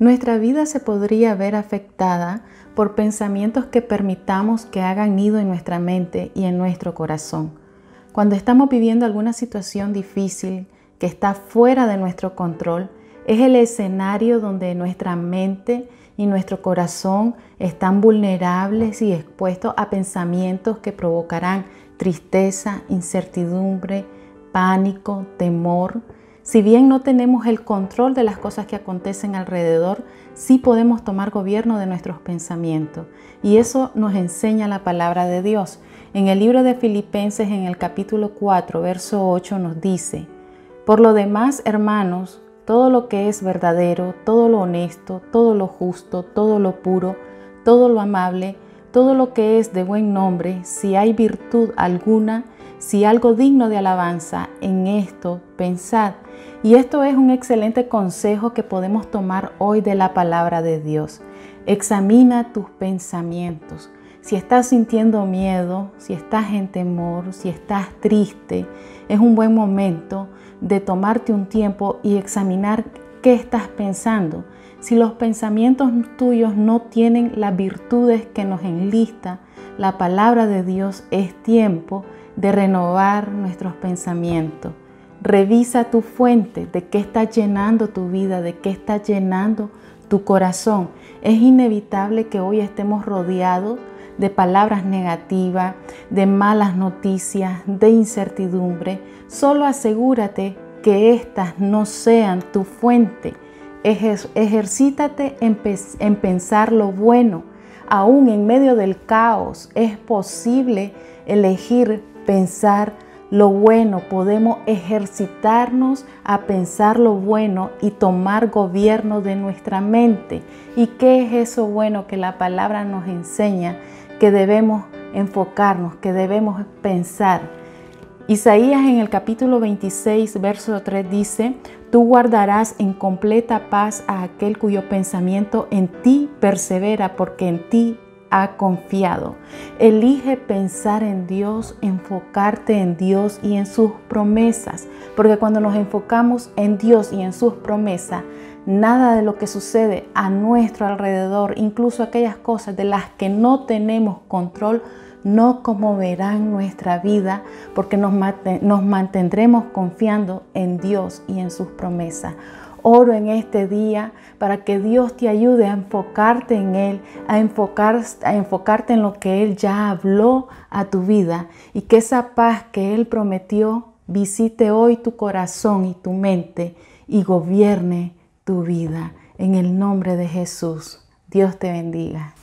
Nuestra vida se podría ver afectada por pensamientos que permitamos que hagan nido en nuestra mente y en nuestro corazón. Cuando estamos viviendo alguna situación difícil que está fuera de nuestro control, es el escenario donde nuestra mente y nuestro corazón están vulnerables y expuestos a pensamientos que provocarán tristeza, incertidumbre, pánico, temor, si bien no tenemos el control de las cosas que acontecen alrededor, sí podemos tomar gobierno de nuestros pensamientos. Y eso nos enseña la palabra de Dios. En el libro de Filipenses, en el capítulo 4, verso 8, nos dice, Por lo demás, hermanos, todo lo que es verdadero, todo lo honesto, todo lo justo, todo lo puro, todo lo amable, todo lo que es de buen nombre, si hay virtud alguna, si algo digno de alabanza, en esto pensad. Y esto es un excelente consejo que podemos tomar hoy de la palabra de Dios. Examina tus pensamientos. Si estás sintiendo miedo, si estás en temor, si estás triste, es un buen momento de tomarte un tiempo y examinar qué estás pensando. Si los pensamientos tuyos no tienen las virtudes que nos enlista, la palabra de Dios es tiempo renovar nuestros pensamientos. Revisa tu fuente, de qué está llenando tu vida, de qué está llenando tu corazón. Es inevitable que hoy estemos rodeados de palabras negativas, de malas noticias, de incertidumbre. Solo asegúrate que éstas no sean tu fuente. ejercítate en, en pensar lo bueno. Aún en medio del caos es posible elegir pensar lo bueno, podemos ejercitarnos a pensar lo bueno y tomar gobierno de nuestra mente. ¿Y qué es eso bueno que la palabra nos enseña? Que debemos enfocarnos, que debemos pensar. Isaías en el capítulo 26, verso 3 dice, tú guardarás en completa paz a aquel cuyo pensamiento en ti persevera, porque en ti ha confiado. Elige pensar en Dios, enfocarte en Dios y en sus promesas, porque cuando nos enfocamos en Dios y en sus promesas, nada de lo que sucede a nuestro alrededor, incluso aquellas cosas de las que no tenemos control, no conmoverán nuestra vida porque nos, nos mantendremos confiando en Dios y en sus promesas. Oro en este día para que Dios te ayude a enfocarte en Él, a, enfocar, a enfocarte en lo que Él ya habló a tu vida y que esa paz que Él prometió visite hoy tu corazón y tu mente y gobierne tu vida. En el nombre de Jesús, Dios te bendiga.